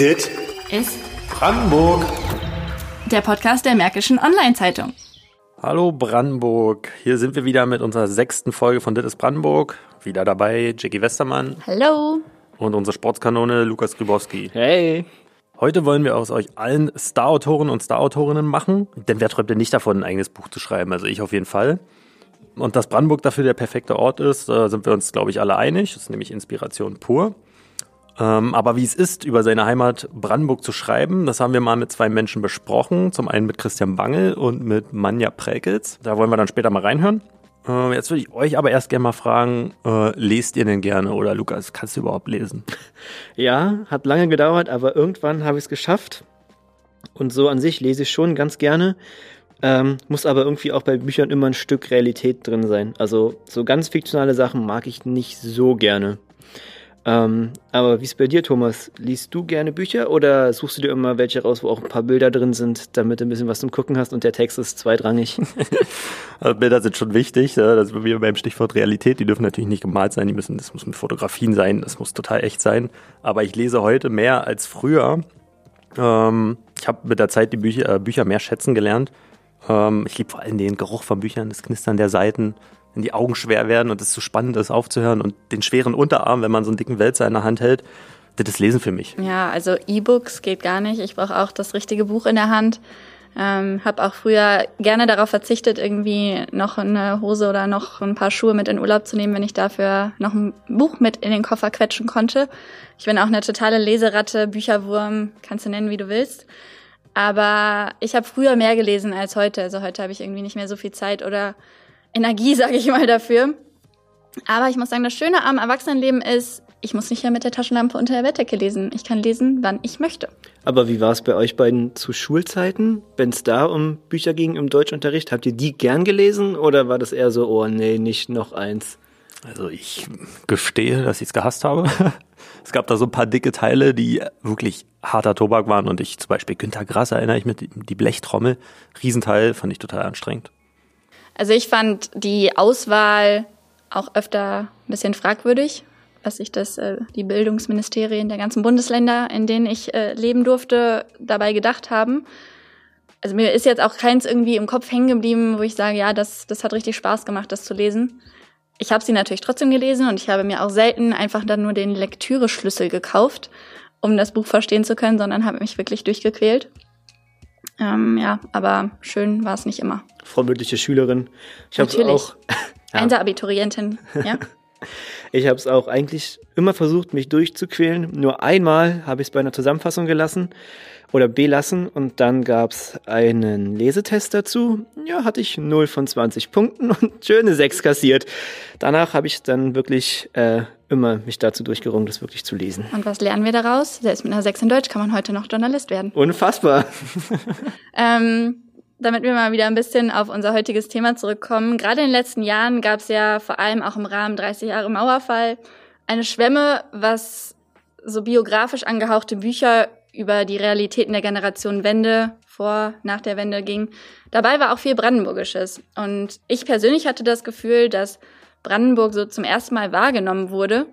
Dit ist Brandenburg. der Podcast der Märkischen Online-Zeitung. Hallo Brandenburg. Hier sind wir wieder mit unserer sechsten Folge von Dit ist Brandenburg. Wieder dabei Jackie Westermann Hallo. und unsere Sportskanone Lukas Grybowski. Hey. Heute wollen wir aus euch allen Starautoren und Starautorinnen machen, denn wer träumt denn nicht davon, ein eigenes Buch zu schreiben? Also ich auf jeden Fall. Und dass Brandenburg dafür der perfekte Ort ist, da sind wir uns, glaube ich, alle einig. Das ist nämlich Inspiration pur. Ähm, aber wie es ist, über seine Heimat Brandenburg zu schreiben, das haben wir mal mit zwei Menschen besprochen. Zum einen mit Christian Bangel und mit Manja Präkels. Da wollen wir dann später mal reinhören. Äh, jetzt würde ich euch aber erst gerne mal fragen, äh, lest ihr denn gerne? Oder Lukas, kannst du überhaupt lesen? Ja, hat lange gedauert, aber irgendwann habe ich es geschafft. Und so an sich lese ich schon ganz gerne. Ähm, muss aber irgendwie auch bei Büchern immer ein Stück Realität drin sein. Also so ganz fiktionale Sachen mag ich nicht so gerne. Ähm, aber wie ist bei dir, Thomas? Liest du gerne Bücher oder suchst du dir immer welche raus, wo auch ein paar Bilder drin sind, damit du ein bisschen was zum Gucken hast und der Text ist zweitrangig? Also Bilder sind schon wichtig, ja, das sind wir beim Stichwort Realität. Die dürfen natürlich nicht gemalt sein, die müssen, das muss mit Fotografien sein, das muss total echt sein. Aber ich lese heute mehr als früher. Ähm, ich habe mit der Zeit die Bücher, äh, Bücher mehr schätzen gelernt. Ähm, ich liebe vor allem den Geruch von Büchern, das Knistern der Seiten, wenn die Augen schwer werden und es so spannend ist aufzuhören und den schweren Unterarm, wenn man so einen dicken Wälzer in der Hand hält. Das ist Lesen für mich. Ja, also E-Books geht gar nicht. Ich brauche auch das richtige Buch in der Hand. Ähm, habe auch früher gerne darauf verzichtet, irgendwie noch eine Hose oder noch ein paar Schuhe mit in Urlaub zu nehmen, wenn ich dafür noch ein Buch mit in den Koffer quetschen konnte. Ich bin auch eine totale Leseratte, Bücherwurm, kannst du nennen, wie du willst. Aber ich habe früher mehr gelesen als heute. Also heute habe ich irgendwie nicht mehr so viel Zeit oder Energie, sage ich mal, dafür. Aber ich muss sagen, das Schöne am Erwachsenenleben ist, ich muss nicht mehr mit der Taschenlampe unter der Bettdecke lesen. Ich kann lesen, wann ich möchte. aber wie war es bei euch beiden zu Schulzeiten, wenn es da um Bücher ging im Deutschunterricht? Habt ihr die gern gelesen oder war das eher so, oh nee, nicht noch eins? Also ich gestehe, dass ich es gehasst habe. Es gab da so ein paar dicke Teile, die wirklich harter Tobak waren und ich zum Beispiel Günter Grass erinnere ich mit die Blechtrommel, Riesenteil, fand ich total anstrengend. Also ich fand die Auswahl auch öfter ein bisschen fragwürdig, was sich das, äh, die Bildungsministerien der ganzen Bundesländer, in denen ich äh, leben durfte, dabei gedacht haben. Also mir ist jetzt auch keins irgendwie im Kopf hängen geblieben, wo ich sage, ja, das, das hat richtig Spaß gemacht, das zu lesen. Ich habe sie natürlich trotzdem gelesen und ich habe mir auch selten einfach dann nur den Lektüreschlüssel gekauft, um das Buch verstehen zu können, sondern habe mich wirklich durchgequält. Ähm, ja, aber schön war es nicht immer. Vorbildliche Schülerin. Ich habe Natürlich. auch Ja. Einser-Abiturientin, ja. Ich habe es auch eigentlich immer versucht, mich durchzuquälen. Nur einmal habe ich es bei einer Zusammenfassung gelassen oder belassen und dann gab es einen Lesetest dazu. Ja, hatte ich 0 von 20 Punkten und schöne 6 kassiert. Danach habe ich dann wirklich äh, immer mich dazu durchgerungen, das wirklich zu lesen. Und was lernen wir daraus? Selbst mit einer 6 in Deutsch kann man heute noch Journalist werden. Unfassbar. Ähm, damit wir mal wieder ein bisschen auf unser heutiges Thema zurückkommen. Gerade in den letzten Jahren gab es ja vor allem auch im Rahmen 30 Jahre Mauerfall eine Schwemme, was so biografisch angehauchte Bücher über die Realitäten der Generation Wende vor, nach der Wende ging. Dabei war auch viel Brandenburgisches. Und ich persönlich hatte das Gefühl, dass Brandenburg so zum ersten Mal wahrgenommen wurde.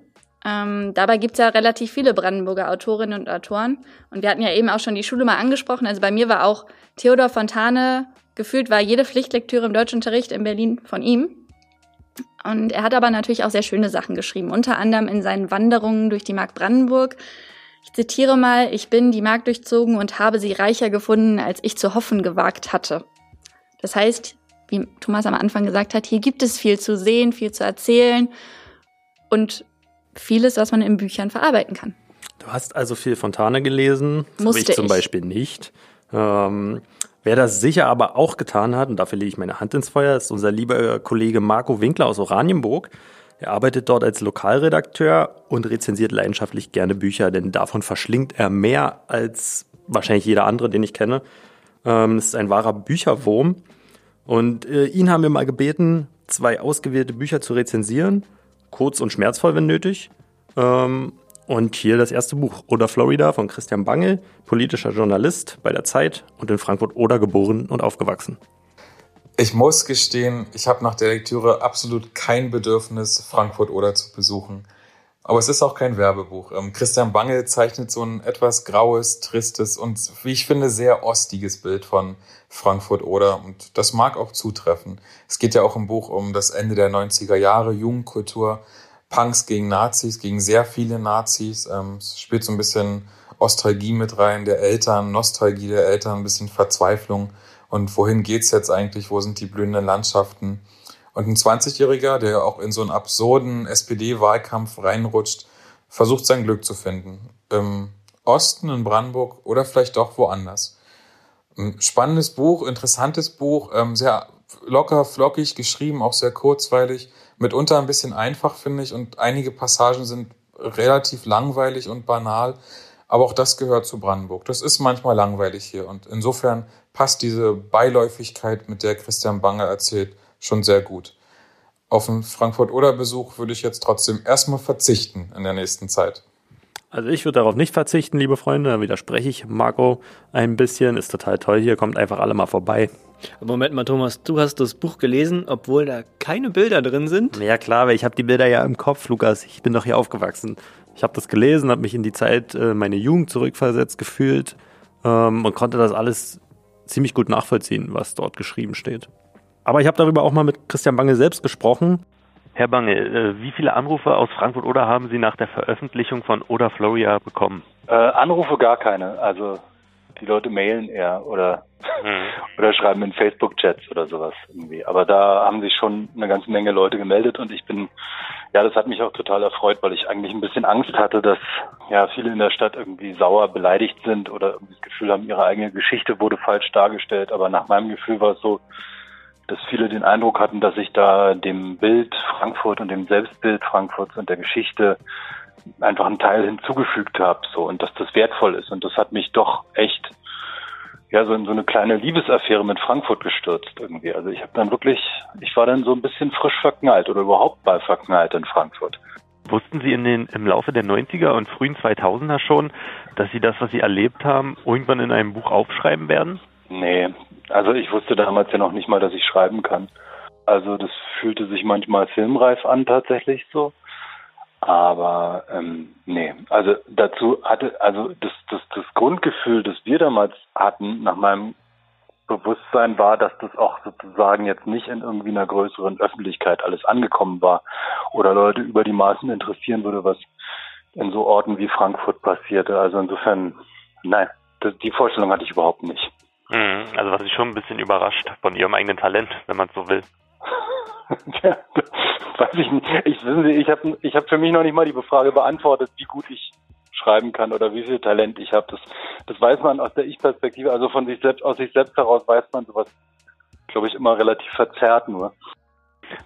Ähm, dabei gibt's ja relativ viele Brandenburger Autorinnen und Autoren. Und wir hatten ja eben auch schon die Schule mal angesprochen. Also bei mir war auch Theodor Fontane, gefühlt war jede Pflichtlektüre im Deutschunterricht in Berlin von ihm. Und er hat aber natürlich auch sehr schöne Sachen geschrieben, unter anderem in seinen Wanderungen durch die Mark Brandenburg. Ich zitiere mal, ich bin die Mark durchzogen und habe sie reicher gefunden, als ich zu hoffen gewagt hatte. Das heißt, wie Thomas am Anfang gesagt hat, hier gibt es viel zu sehen, viel zu erzählen und vieles, was man in Büchern verarbeiten kann. Du hast also viel Fontane gelesen, das Musste ich zum ich. Beispiel nicht. Ähm, wer das sicher aber auch getan hat, und dafür lege ich meine Hand ins Feuer, ist unser lieber Kollege Marco Winkler aus Oranienburg. Er arbeitet dort als Lokalredakteur und rezensiert leidenschaftlich gerne Bücher, denn davon verschlingt er mehr als wahrscheinlich jeder andere, den ich kenne. Ähm, es ist ein wahrer Bücherwurm. Und äh, ihn haben wir mal gebeten, zwei ausgewählte Bücher zu rezensieren, kurz und schmerzvoll, wenn nötig. Ähm, und hier das erste Buch, Oder Florida von Christian Bangel, politischer Journalist bei der Zeit und in Frankfurt-Oder geboren und aufgewachsen. Ich muss gestehen, ich habe nach der Lektüre absolut kein Bedürfnis, Frankfurt oder zu besuchen. Aber es ist auch kein Werbebuch. Ähm, Christian Bange zeichnet so ein etwas graues, tristes und, wie ich finde, sehr ostiges Bild von Frankfurt oder und das mag auch zutreffen. Es geht ja auch im Buch um das Ende der 90er Jahre, Jugendkultur, Punks gegen Nazis, gegen sehr viele Nazis. Ähm, es spielt so ein bisschen Ostalgie mit rein der Eltern, Nostalgie der Eltern, ein bisschen Verzweiflung. Und wohin geht's jetzt eigentlich? Wo sind die blühenden Landschaften? Und ein 20-Jähriger, der auch in so einen absurden SPD-Wahlkampf reinrutscht, versucht sein Glück zu finden. Im Osten, in Brandenburg oder vielleicht doch woanders. Ein spannendes Buch, interessantes Buch, ähm, sehr locker, flockig geschrieben, auch sehr kurzweilig, mitunter ein bisschen einfach, finde ich, und einige Passagen sind relativ langweilig und banal. Aber auch das gehört zu Brandenburg. Das ist manchmal langweilig hier. Und insofern passt diese Beiläufigkeit, mit der Christian Bange erzählt, schon sehr gut. Auf einen Frankfurt-Oder-Besuch würde ich jetzt trotzdem erstmal verzichten in der nächsten Zeit. Also ich würde darauf nicht verzichten, liebe Freunde. Da widerspreche ich Marco ein bisschen. Ist total toll hier. Kommt einfach alle mal vorbei. Moment mal, Thomas, du hast das Buch gelesen, obwohl da keine Bilder drin sind? Ja klar, weil ich habe die Bilder ja im Kopf, Lukas. Ich bin doch hier aufgewachsen. Ich habe das gelesen, habe mich in die Zeit äh, meine Jugend zurückversetzt gefühlt ähm, und konnte das alles ziemlich gut nachvollziehen, was dort geschrieben steht. Aber ich habe darüber auch mal mit Christian Bange selbst gesprochen. Herr Bange, äh, wie viele Anrufe aus Frankfurt oder haben Sie nach der Veröffentlichung von Oder Floria bekommen? Äh, Anrufe gar keine. Also die Leute mailen eher oder mhm. oder schreiben in Facebook-Chats oder sowas irgendwie. Aber da haben sich schon eine ganze Menge Leute gemeldet und ich bin, ja, das hat mich auch total erfreut, weil ich eigentlich ein bisschen Angst hatte, dass ja viele in der Stadt irgendwie sauer beleidigt sind oder irgendwie das Gefühl haben, ihre eigene Geschichte wurde falsch dargestellt. Aber nach meinem Gefühl war es so, dass viele den Eindruck hatten, dass ich da dem Bild Frankfurt und dem Selbstbild Frankfurts und der Geschichte einfach einen Teil hinzugefügt habe, so und dass das wertvoll ist und das hat mich doch echt ja so in so eine kleine Liebesaffäre mit Frankfurt gestürzt irgendwie. Also ich habe dann wirklich, ich war dann so ein bisschen frisch verknallt oder überhaupt mal verknallt in Frankfurt. Wussten Sie in den, im Laufe der 90er und frühen 2000er schon, dass Sie das, was Sie erlebt haben, irgendwann in einem Buch aufschreiben werden? Nee, also ich wusste damals ja noch nicht mal, dass ich schreiben kann. Also das fühlte sich manchmal filmreif an tatsächlich so. Aber ähm, nee, also dazu hatte, also das, das, das Grundgefühl, das wir damals hatten, nach meinem Bewusstsein war, dass das auch sozusagen jetzt nicht in irgendwie einer größeren Öffentlichkeit alles angekommen war oder Leute über die Maßen interessieren würde, was in so Orten wie Frankfurt passierte. Also insofern, nein, das, die Vorstellung hatte ich überhaupt nicht. Mhm, also was ich schon ein bisschen überrascht von ihrem eigenen Talent, wenn man es so will. ja, weiß ich nicht. Ich, ich habe ich hab für mich noch nicht mal die Frage beantwortet, wie gut ich schreiben kann oder wie viel Talent ich habe. Das, das weiß man aus der Ich-Perspektive, also von sich selbst, aus sich selbst heraus weiß man sowas, glaube ich, immer relativ verzerrt nur.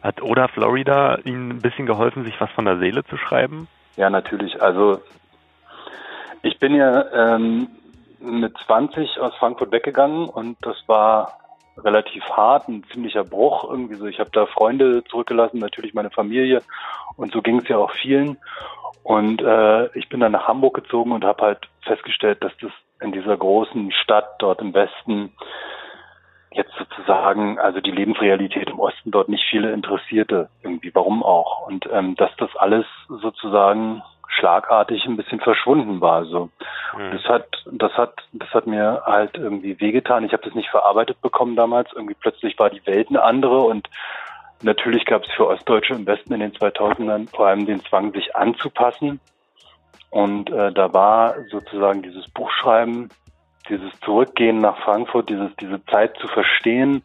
Hat Oda Florida Ihnen ein bisschen geholfen, sich was von der Seele zu schreiben? Ja, natürlich. Also ich bin ja ähm, mit 20 aus Frankfurt weggegangen und das war relativ hart, ein ziemlicher Bruch irgendwie so. Ich habe da Freunde zurückgelassen, natürlich meine Familie und so ging es ja auch vielen. Und äh, ich bin dann nach Hamburg gezogen und habe halt festgestellt, dass das in dieser großen Stadt dort im Westen jetzt sozusagen, also die Lebensrealität im Osten dort nicht viele interessierte, irgendwie, warum auch. Und ähm, dass das alles sozusagen schlagartig ein bisschen verschwunden war. So. Mhm. Das hat, das hat, das hat mir halt irgendwie wehgetan. Ich habe das nicht verarbeitet bekommen damals. Irgendwie plötzlich war die Welt eine andere und natürlich gab es für Ostdeutsche im Westen in den 2000ern vor allem den Zwang, sich anzupassen. Und äh, da war sozusagen dieses Buchschreiben, dieses Zurückgehen nach Frankfurt, dieses, diese Zeit zu verstehen,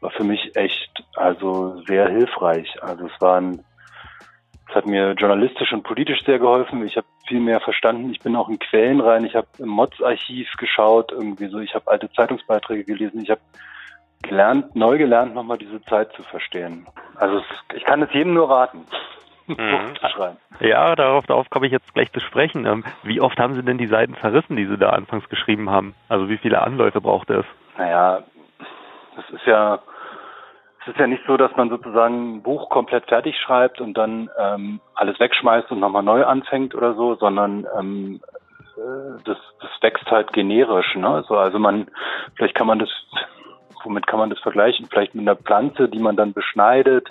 war für mich echt also sehr hilfreich. Also es waren das hat mir journalistisch und politisch sehr geholfen. Ich habe viel mehr verstanden. Ich bin auch in Quellen rein. Ich habe im Mods-Archiv geschaut, irgendwie so. Ich habe alte Zeitungsbeiträge gelesen. Ich habe gelernt, neu gelernt, nochmal diese Zeit zu verstehen. Also es, ich kann es jedem nur raten. Mhm. Ja, darauf, darauf komme ich jetzt gleich zu sprechen. Ähm, wie oft haben Sie denn die Seiten zerrissen, die Sie da anfangs geschrieben haben? Also wie viele Anläufe brauchte es? Naja, das ist ja es ist ja nicht so, dass man sozusagen ein Buch komplett fertig schreibt und dann ähm, alles wegschmeißt und nochmal neu anfängt oder so, sondern ähm, äh, das, das wächst halt generisch. Ne? So, also man, vielleicht kann man das, womit kann man das vergleichen? Vielleicht mit einer Pflanze, die man dann beschneidet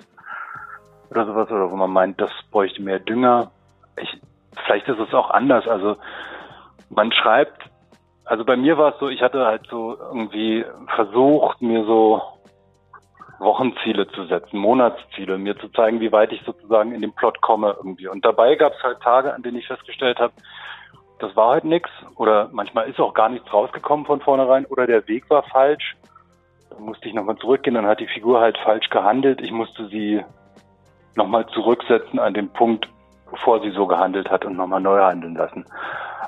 oder sowas, oder wo man meint, das bräuchte mehr Dünger. ich, vielleicht ist es auch anders. Also man schreibt, also bei mir war es so, ich hatte halt so irgendwie versucht, mir so Wochenziele zu setzen, Monatsziele, mir zu zeigen, wie weit ich sozusagen in den Plot komme irgendwie. Und dabei gab es halt Tage, an denen ich festgestellt habe, das war halt nix oder manchmal ist auch gar nichts rausgekommen von vornherein oder der Weg war falsch. Dann musste ich nochmal zurückgehen, dann hat die Figur halt falsch gehandelt. Ich musste sie nochmal zurücksetzen an den Punkt, bevor sie so gehandelt hat und nochmal neu handeln lassen.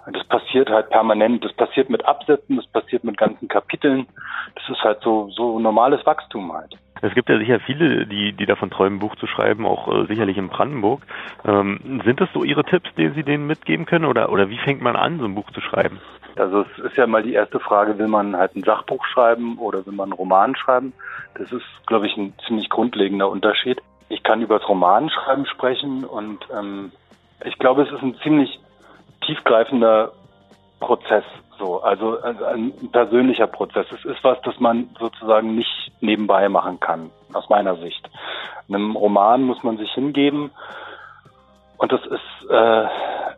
Und das passiert halt permanent. Das passiert mit Absätzen, das passiert mit ganzen Kapiteln. Das ist halt so, so normales Wachstum halt. Es gibt ja sicher viele, die, die davon träumen, Buch zu schreiben, auch äh, sicherlich in Brandenburg. Ähm, sind das so Ihre Tipps, die Sie denen mitgeben können oder, oder wie fängt man an, so ein Buch zu schreiben? Also es ist ja mal die erste Frage, will man halt ein Sachbuch schreiben oder will man einen Roman schreiben? Das ist, glaube ich, ein ziemlich grundlegender Unterschied. Ich kann über das Romanschreiben sprechen und ähm, ich glaube, es ist ein ziemlich tiefgreifender Prozess, so, also, also ein persönlicher Prozess. Es ist was, das man sozusagen nicht nebenbei machen kann, aus meiner Sicht. In einem Roman muss man sich hingeben und das ist äh,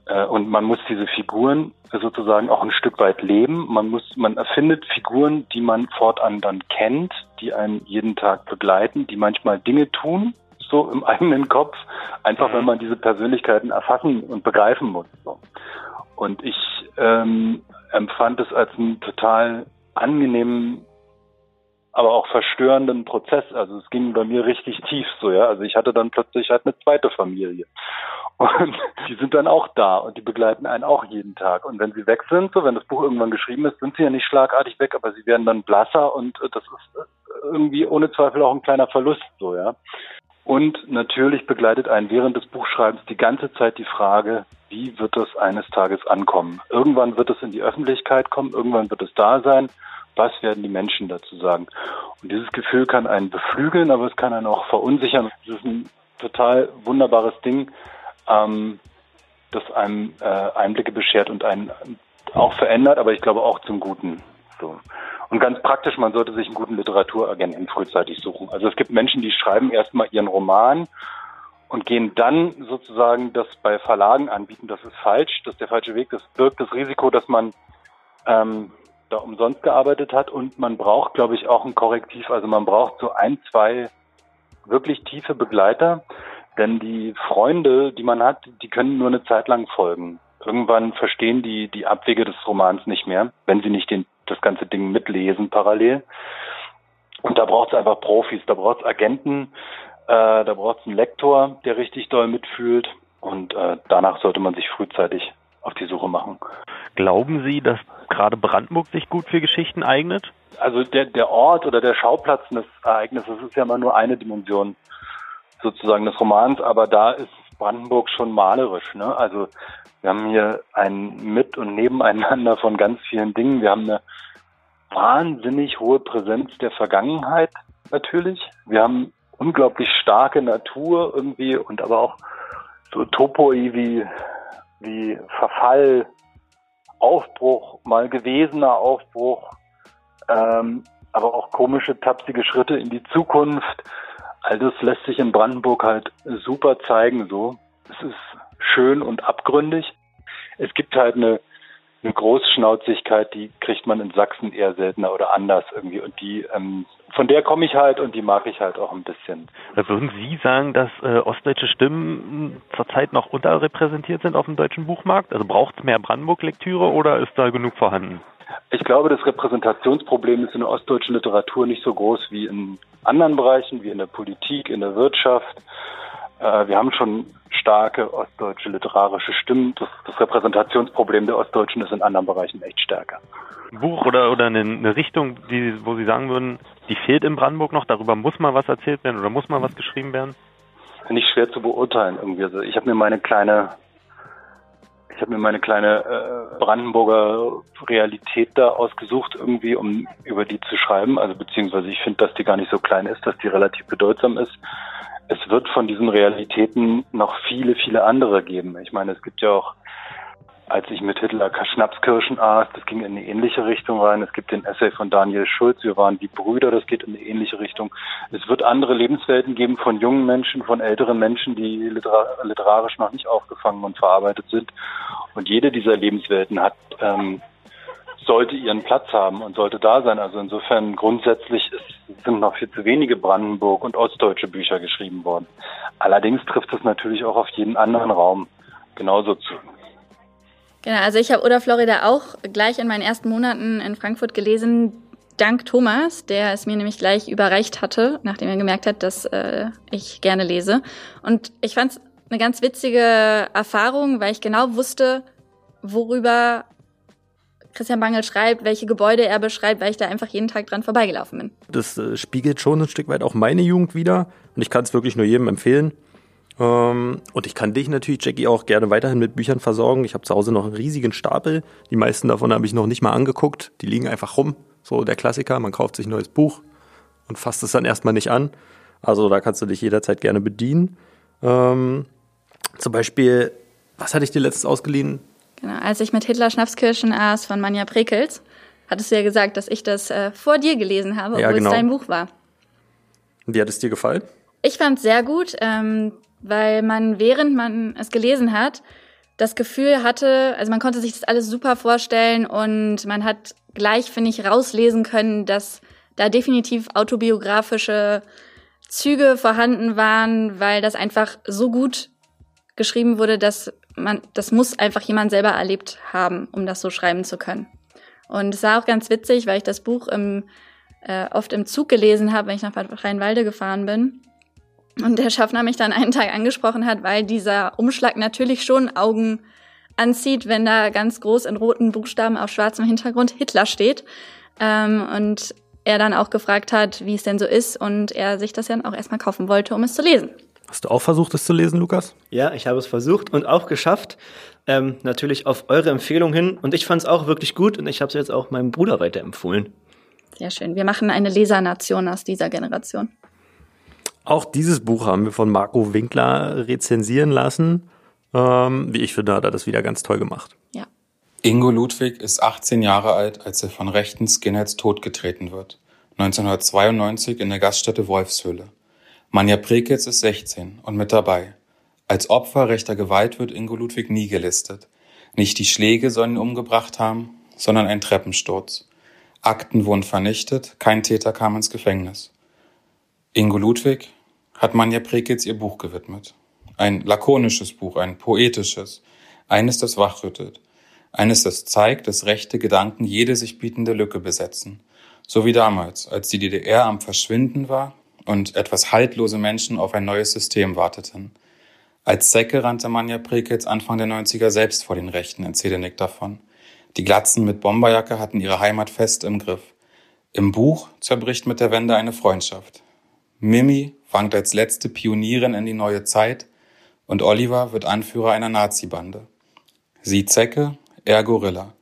äh, und man muss diese Figuren sozusagen auch ein Stück weit leben. Man muss, man erfindet Figuren, die man fortan dann kennt, die einen jeden Tag begleiten, die manchmal Dinge tun, so im eigenen Kopf, einfach mhm. wenn man diese Persönlichkeiten erfassen und begreifen muss. So. Und ich ähm, empfand es als einen total angenehmen, aber auch verstörenden Prozess. Also es ging bei mir richtig tief so, ja. Also ich hatte dann plötzlich halt eine zweite Familie. Und die sind dann auch da und die begleiten einen auch jeden Tag. Und wenn sie weg sind, so wenn das Buch irgendwann geschrieben ist, sind sie ja nicht schlagartig weg, aber sie werden dann blasser und das ist irgendwie ohne Zweifel auch ein kleiner Verlust so, ja. Und natürlich begleitet einen während des Buchschreibens die ganze Zeit die Frage, wie wird es eines Tages ankommen? Irgendwann wird es in die Öffentlichkeit kommen, irgendwann wird es da sein. Was werden die Menschen dazu sagen? Und dieses Gefühl kann einen beflügeln, aber es kann einen auch verunsichern. Es ist ein total wunderbares Ding, ähm, das einem äh, Einblicke beschert und einen auch verändert, aber ich glaube auch zum Guten. So. Und ganz praktisch, man sollte sich einen guten Literaturagenten frühzeitig suchen. Also es gibt Menschen, die schreiben erstmal ihren Roman und gehen dann sozusagen das bei Verlagen anbieten. Das ist falsch, das ist der falsche Weg. Das birgt das Risiko, dass man ähm, da umsonst gearbeitet hat und man braucht, glaube ich, auch ein Korrektiv. Also man braucht so ein, zwei wirklich tiefe Begleiter, denn die Freunde, die man hat, die können nur eine Zeit lang folgen. Irgendwann verstehen die die Abwege des Romans nicht mehr, wenn sie nicht den das ganze Ding mitlesen parallel. Und da braucht es einfach Profis, da braucht es Agenten, äh, da braucht es einen Lektor, der richtig doll mitfühlt. Und äh, danach sollte man sich frühzeitig auf die Suche machen. Glauben Sie, dass gerade Brandenburg sich gut für Geschichten eignet? Also der, der Ort oder der Schauplatz des Ereignisses ist ja immer nur eine Dimension sozusagen des Romans, aber da ist Brandenburg schon malerisch. Ne? Also wir haben hier ein Mit- und Nebeneinander von ganz vielen Dingen. Wir haben eine wahnsinnig hohe Präsenz der Vergangenheit natürlich. Wir haben unglaublich starke Natur irgendwie und aber auch so Topoi wie, wie Verfall, Aufbruch, mal gewesener Aufbruch, ähm, aber auch komische, tapsige Schritte in die Zukunft. All das lässt sich in Brandenburg halt super zeigen so. Es ist schön und abgründig. Es gibt halt eine, eine Großschnauzigkeit, die kriegt man in Sachsen eher seltener oder anders irgendwie. Und die, ähm, von der komme ich halt und die mag ich halt auch ein bisschen. Würden Sie sagen, dass äh, ostdeutsche Stimmen zurzeit noch unterrepräsentiert sind auf dem deutschen Buchmarkt? Also braucht es mehr Brandenburg-Lektüre oder ist da genug vorhanden? Ich glaube, das Repräsentationsproblem ist in der ostdeutschen Literatur nicht so groß wie in anderen Bereichen, wie in der Politik, in der Wirtschaft. Äh, wir haben schon starke ostdeutsche literarische Stimmen. Das, das, Repräsentationsproblem der Ostdeutschen ist in anderen Bereichen echt stärker. Ein Buch oder, oder eine, eine Richtung, die, wo Sie sagen würden, die fehlt in Brandenburg noch, darüber muss mal was erzählt werden oder muss mal was geschrieben werden? Finde ich schwer zu beurteilen irgendwie. Also ich habe mir meine kleine ich habe mir meine kleine äh, Brandenburger Realität da ausgesucht, irgendwie, um über die zu schreiben. Also beziehungsweise ich finde, dass die gar nicht so klein ist, dass die relativ bedeutsam ist es wird von diesen Realitäten noch viele, viele andere geben. Ich meine, es gibt ja auch als ich mit Hitler Schnapskirschen aß, das ging in eine ähnliche Richtung rein. Es gibt den Essay von Daniel Schulz, wir waren die Brüder, das geht in eine ähnliche Richtung. Es wird andere Lebenswelten geben von jungen Menschen, von älteren Menschen, die literarisch noch nicht aufgefangen und verarbeitet sind. Und jede dieser Lebenswelten hat ähm, sollte ihren Platz haben und sollte da sein. Also insofern grundsätzlich ist, sind noch viel zu wenige Brandenburg- und ostdeutsche Bücher geschrieben worden. Allerdings trifft es natürlich auch auf jeden anderen Raum genauso zu. Genau, also ich habe Oder Florida auch gleich in meinen ersten Monaten in Frankfurt gelesen, dank Thomas, der es mir nämlich gleich überreicht hatte, nachdem er gemerkt hat, dass äh, ich gerne lese. Und ich fand es eine ganz witzige Erfahrung, weil ich genau wusste, worüber Christian Bangel schreibt, welche Gebäude er beschreibt, weil ich da einfach jeden Tag dran vorbeigelaufen bin. Das äh, spiegelt schon ein Stück weit auch meine Jugend wieder und ich kann es wirklich nur jedem empfehlen. Ähm, und ich kann dich natürlich, Jackie, auch gerne weiterhin mit Büchern versorgen. Ich habe zu Hause noch einen riesigen Stapel. Die meisten davon habe ich noch nicht mal angeguckt. Die liegen einfach rum. So der Klassiker, man kauft sich ein neues Buch und fasst es dann erstmal nicht an. Also da kannst du dich jederzeit gerne bedienen. Ähm, zum Beispiel, was hatte ich dir letztens ausgeliehen? Genau, als ich mit Hitler Schnapskirschen aß von Manja Prekels, hattest du ja gesagt, dass ich das äh, vor dir gelesen habe, obwohl ja, genau. es dein Buch war. Wie hat es dir gefallen? Ich fand es sehr gut, ähm, weil man, während man es gelesen hat, das Gefühl hatte, also man konnte sich das alles super vorstellen und man hat gleich, finde ich, rauslesen können, dass da definitiv autobiografische Züge vorhanden waren, weil das einfach so gut geschrieben wurde, dass man, das muss einfach jemand selber erlebt haben, um das so schreiben zu können. Und es war auch ganz witzig, weil ich das Buch im, äh, oft im Zug gelesen habe, wenn ich nach Rheinwalde gefahren bin. Und der Schaffner mich dann einen Tag angesprochen hat, weil dieser Umschlag natürlich schon Augen anzieht, wenn da ganz groß in roten Buchstaben auf schwarzem Hintergrund Hitler steht. Ähm, und er dann auch gefragt hat, wie es denn so ist und er sich das dann auch erstmal kaufen wollte, um es zu lesen. Hast du auch versucht, es zu lesen, Lukas? Ja, ich habe es versucht und auch geschafft. Ähm, natürlich auf eure Empfehlung hin. Und ich fand es auch wirklich gut und ich habe es jetzt auch meinem Bruder weiterempfohlen. Sehr schön. Wir machen eine Lesernation aus dieser Generation. Auch dieses Buch haben wir von Marco Winkler rezensieren lassen. Ähm, wie ich finde, hat er das wieder ganz toll gemacht. Ja. Ingo Ludwig ist 18 Jahre alt, als er von rechten Skinheads totgetreten wird. 1992 in der Gaststätte Wolfshöhle. Manja Prekitz ist 16 und mit dabei. Als Opfer rechter Gewalt wird Ingo Ludwig nie gelistet. Nicht die Schläge sollen ihn umgebracht haben, sondern ein Treppensturz. Akten wurden vernichtet, kein Täter kam ins Gefängnis. Ingo Ludwig hat Manja Prekitz ihr Buch gewidmet. Ein lakonisches Buch, ein poetisches, eines, das wachrüttelt, eines, das zeigt, dass rechte Gedanken jede sich bietende Lücke besetzen. So wie damals, als die DDR am Verschwinden war und etwas haltlose Menschen auf ein neues System warteten. Als Säcke rannte Manja Prekitz Anfang der 90er selbst vor den Rechten, erzählte Nick davon. Die Glatzen mit Bomberjacke hatten ihre Heimat fest im Griff. Im Buch zerbricht mit der Wende eine Freundschaft. Mimi wankt als letzte Pionierin in die neue Zeit und Oliver wird Anführer einer Nazi-Bande. Sie Zecke, er Gorilla.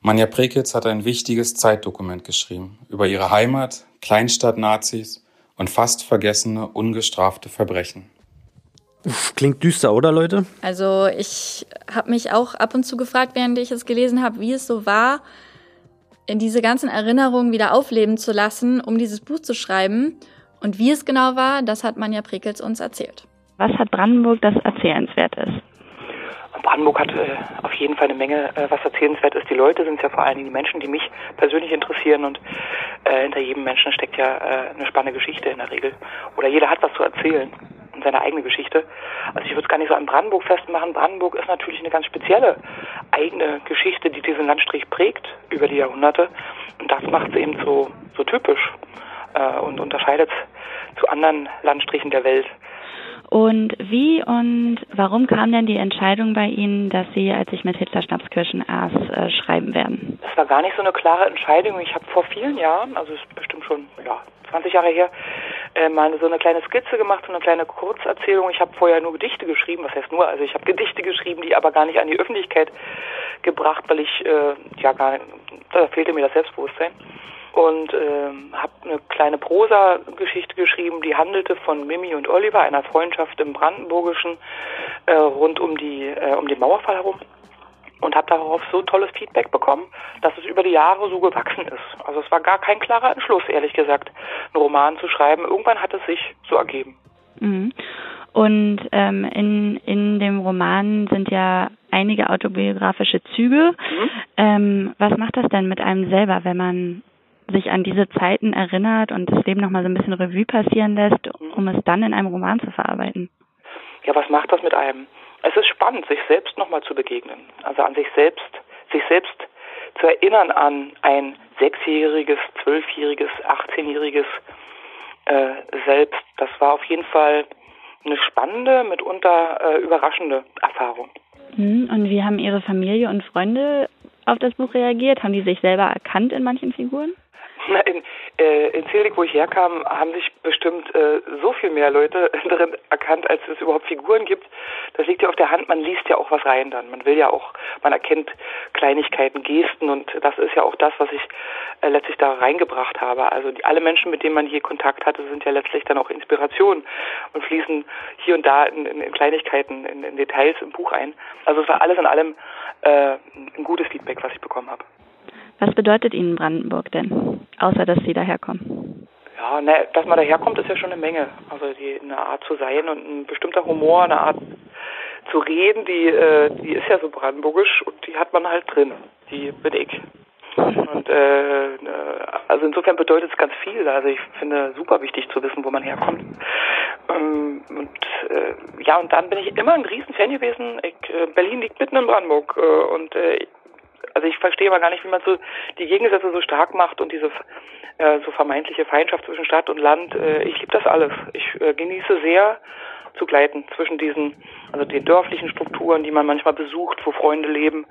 Manja Prekitz hat ein wichtiges Zeitdokument geschrieben über ihre Heimat, Kleinstadt-Nazis und fast vergessene, ungestrafte Verbrechen. Klingt düster, oder Leute? Also ich habe mich auch ab und zu gefragt, während ich es gelesen habe, wie es so war, in diese ganzen Erinnerungen wieder aufleben zu lassen, um dieses Buch zu schreiben. Und wie es genau war, das hat Manja Prekels uns erzählt. Was hat Brandenburg, das erzählenswert ist? Brandenburg hat äh, auf jeden Fall eine Menge, äh, was erzählenswert ist. Die Leute sind ja vor allen Dingen die Menschen, die mich persönlich interessieren und äh, hinter jedem Menschen steckt ja äh, eine spannende Geschichte in der Regel. Oder jeder hat was zu erzählen und seine eigene Geschichte. Also ich würde es gar nicht so an Brandenburg festmachen. Brandenburg ist natürlich eine ganz spezielle eigene Geschichte, die diesen Landstrich prägt über die Jahrhunderte. Und das macht sie eben so, so typisch äh, und unterscheidet zu anderen Landstrichen der Welt. Und wie und warum kam denn die Entscheidung bei Ihnen, dass Sie, als ich mit Hitler Schnapskirschen aß, äh, schreiben werden? Das war gar nicht so eine klare Entscheidung. Ich habe vor vielen Jahren, also ist bestimmt schon ja, 20 Jahre her, äh, mal so eine kleine Skizze gemacht, so eine kleine Kurzerzählung. Ich habe vorher nur Gedichte geschrieben, was heißt nur, also ich habe Gedichte geschrieben, die aber gar nicht an die Öffentlichkeit gebracht, weil ich äh, ja gar nicht, da fehlte mir das Selbstbewusstsein und ähm, habe eine kleine Prosa-Geschichte geschrieben, die handelte von Mimi und Oliver, einer Freundschaft im Brandenburgischen äh, rund um die äh, um den Mauerfall herum. und habe darauf so tolles Feedback bekommen, dass es über die Jahre so gewachsen ist. Also es war gar kein klarer Entschluss, ehrlich gesagt, einen Roman zu schreiben. Irgendwann hat es sich so ergeben. Mhm. Und ähm, in, in dem Roman sind ja einige autobiografische Züge. Mhm. Ähm, was macht das denn mit einem selber, wenn man sich an diese Zeiten erinnert und das Leben nochmal so ein bisschen Revue passieren lässt, um es dann in einem Roman zu verarbeiten? Ja, was macht das mit einem? Es ist spannend, sich selbst nochmal zu begegnen. Also an sich selbst, sich selbst zu erinnern an ein sechsjähriges, zwölfjähriges, achtzehnjähriges äh, Selbst. Das war auf jeden Fall eine spannende, mitunter äh, überraschende Erfahrung. Hm, und wie haben Ihre Familie und Freunde auf das Buch reagiert? Haben die sich selber erkannt in manchen Figuren? In, äh, in Zelig, wo ich herkam, haben sich bestimmt äh, so viel mehr Leute darin erkannt, als es überhaupt Figuren gibt. Das liegt ja auf der Hand. Man liest ja auch was rein dann. Man will ja auch, man erkennt Kleinigkeiten, Gesten und das ist ja auch das, was ich äh, letztlich da reingebracht habe. Also die, alle Menschen, mit denen man hier Kontakt hatte, sind ja letztlich dann auch Inspiration und fließen hier und da in, in, in Kleinigkeiten, in, in, Details im Buch ein. Also es war alles in allem äh, ein gutes Feedback, was ich bekommen habe. Was bedeutet Ihnen Brandenburg denn, außer dass Sie daherkommen? Ja, ne, dass man daherkommt, ist ja schon eine Menge. Also die, eine Art zu sein und ein bestimmter Humor, eine Art zu reden, die, äh, die ist ja so brandenburgisch und die hat man halt drin. Die bin ich. Und äh, also insofern bedeutet es ganz viel. Also ich finde super wichtig zu wissen, wo man herkommt. Ähm, und äh, ja, und dann bin ich immer ein Riesenfan gewesen. Ich, äh, Berlin liegt mitten in Brandenburg äh, und äh, also ich verstehe aber gar nicht, wie man so die Gegensätze so stark macht und diese äh, so vermeintliche Feindschaft zwischen Stadt und Land. Äh, ich liebe das alles. Ich äh, genieße sehr zu gleiten zwischen diesen, also den dörflichen Strukturen, die man manchmal besucht, wo Freunde leben,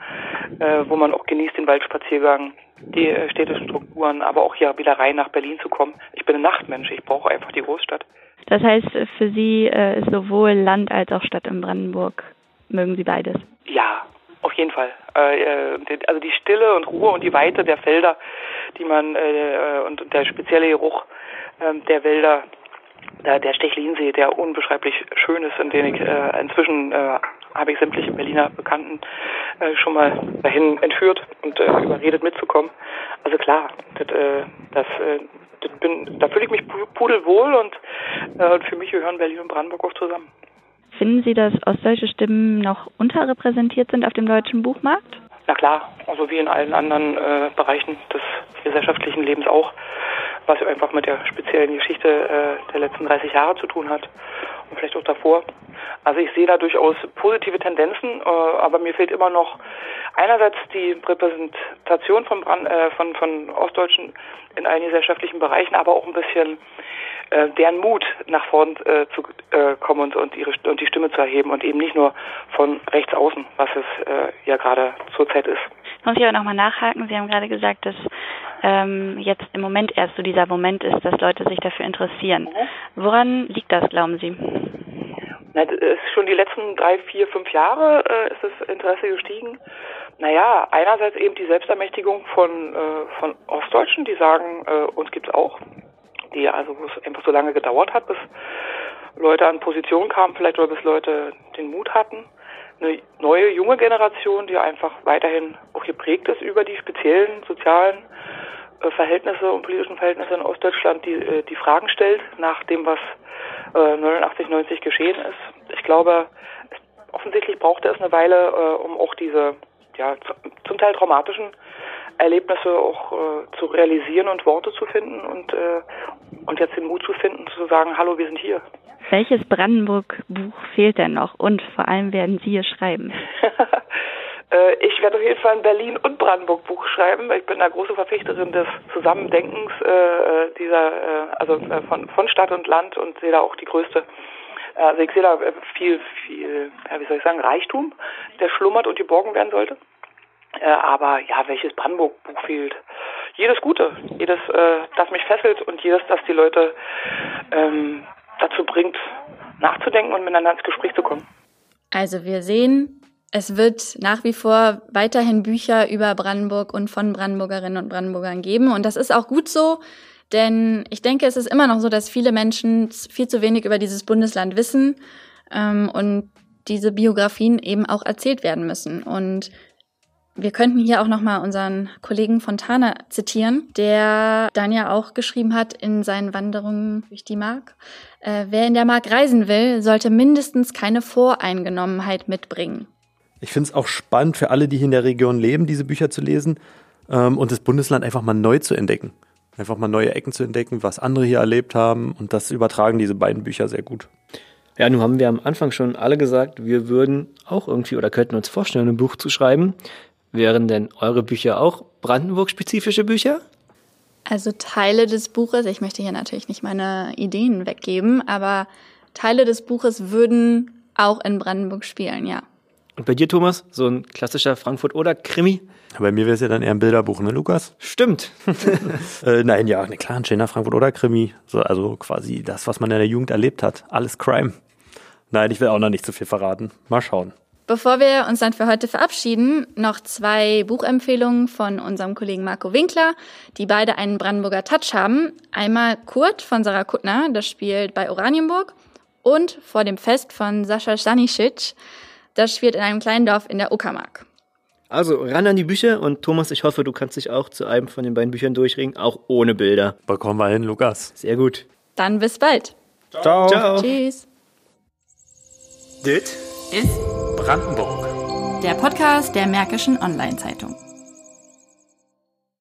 äh, wo man auch genießt den Waldspaziergang, die äh, städtischen Strukturen, aber auch ja wieder rein nach Berlin zu kommen. Ich bin ein Nachtmensch, ich brauche einfach die Großstadt. Das heißt, für Sie äh, ist sowohl Land als auch Stadt in Brandenburg, mögen Sie beides? Ja, auf jeden Fall. Äh, äh, also die Stille und Ruhe und die Weite der Felder, die man äh, und der spezielle Geruch ähm, der Wälder, der Stechlinsee, der unbeschreiblich schön ist, in den ich inzwischen habe ich sämtliche Berliner Bekannten schon mal dahin entführt und überredet mitzukommen. Also klar, das, das, das bin, da fühle ich mich pudelwohl und für mich gehören Berlin und Brandenburg auch zusammen. Finden Sie, dass ostdeutsche Stimmen noch unterrepräsentiert sind auf dem deutschen Buchmarkt? Na klar, also wie in allen anderen äh, Bereichen des gesellschaftlichen Lebens auch, was einfach mit der speziellen Geschichte äh, der letzten 30 Jahre zu tun hat und vielleicht auch davor. Also ich sehe da durchaus positive Tendenzen, äh, aber mir fehlt immer noch einerseits die Repräsentation von, Brand, äh, von, von Ostdeutschen in allen gesellschaftlichen Bereichen, aber auch ein bisschen äh, deren Mut nach vorn äh, zu äh, kommen und, und, ihre, und die Stimme zu erheben und eben nicht nur von rechts außen, was es äh, ja gerade zurzeit ist. Muss ich aber nochmal nachhaken. Sie haben gerade gesagt, dass ähm, jetzt im Moment erst so dieser Moment ist, dass Leute sich dafür interessieren. Woran liegt das, glauben Sie? Na, ist schon die letzten drei, vier, fünf Jahre äh, ist das Interesse gestiegen. Naja, einerseits eben die Selbstermächtigung von, äh, von Ostdeutschen, die sagen, äh, uns gibt's auch die also wo es einfach so lange gedauert hat, bis Leute an Position kamen, vielleicht oder bis Leute den Mut hatten. Eine neue junge Generation, die einfach weiterhin auch geprägt ist über die speziellen sozialen Verhältnisse und politischen Verhältnisse in Ostdeutschland, die äh, die Fragen stellt nach dem, was äh, 89, 90 geschehen ist. Ich glaube, offensichtlich brauchte es eine Weile, äh, um auch diese ja, zum Teil traumatischen Erlebnisse auch äh, zu realisieren und Worte zu finden und, äh, und jetzt den Mut zu finden, zu sagen, hallo, wir sind hier. Welches Brandenburg-Buch fehlt denn noch und vor allem werden Sie es schreiben? Äh, ich werde auf jeden Fall ein Berlin- und Brandenburg-Buch schreiben. Ich bin eine große Verfechterin des Zusammendenkens äh, dieser, äh, also äh, von, von Stadt und Land und sehe da auch die größte also ich sehe da viel, viel, ja, wie soll ich sagen, Reichtum, der schlummert und geborgen werden sollte. Äh, aber ja, welches Brandenburg-Buch fehlt? Jedes Gute, jedes, äh, das mich fesselt und jedes, das die Leute ähm, dazu bringt, nachzudenken und miteinander ins Gespräch zu kommen. Also wir sehen, es wird nach wie vor weiterhin Bücher über Brandenburg und von Brandenburgerinnen und Brandenburgern geben. Und das ist auch gut so, denn ich denke, es ist immer noch so, dass viele Menschen viel zu wenig über dieses Bundesland wissen ähm, und diese Biografien eben auch erzählt werden müssen. Und Wir könnten hier auch nochmal unseren Kollegen Fontana zitieren, der dann ja auch geschrieben hat in seinen Wanderungen durch die Mark. Äh, wer in der Mark reisen will, sollte mindestens keine Voreingenommenheit mitbringen. Ich finde es auch spannend für alle, die hier in der Region leben, diese Bücher zu lesen ähm, und das Bundesland einfach mal neu zu entdecken. Einfach mal neue Ecken zu entdecken, was andere hier erlebt haben. Und das übertragen diese beiden Bücher sehr gut. Ja, nun haben wir am Anfang schon alle gesagt, wir würden auch irgendwie oder könnten uns vorstellen, ein Buch zu schreiben. Wären denn eure Bücher auch Brandenburg-spezifische Bücher? Also Teile des Buches, ich möchte hier natürlich nicht meine Ideen weggeben, aber Teile des Buches würden auch in Brandenburg spielen, ja. Und bei dir, Thomas, so ein klassischer Frankfurt- oder Krimi? Bei mir wäre es ja dann eher ein Bilderbuch, ne, Lukas? Stimmt. äh, nein, ja, ne, klar, ein schöner Frankfurt- oder Krimi. So, also quasi das, was man in der Jugend erlebt hat. Alles Crime. Nein, ich will auch noch nicht zu viel verraten. Mal schauen. Bevor wir uns dann für heute verabschieden, noch zwei Buchempfehlungen von unserem Kollegen Marco Winkler, die beide einen Brandenburger Touch haben. Einmal Kurt von Sarah Kuttner, das spielt bei Oranienburg, und Vor dem Fest von Sascha Stanisic, das spielt in einem kleinen Dorf in der Uckermark. Also ran an die Bücher und Thomas, ich hoffe, du kannst dich auch zu einem von den beiden Büchern durchringen, auch ohne Bilder. Bekommen wir hin, Lukas. Sehr gut. Dann bis bald. Ciao. Ciao. Tschüss. Dit Ist Brandenburg. der Podcast der Märkischen Online-Zeitung.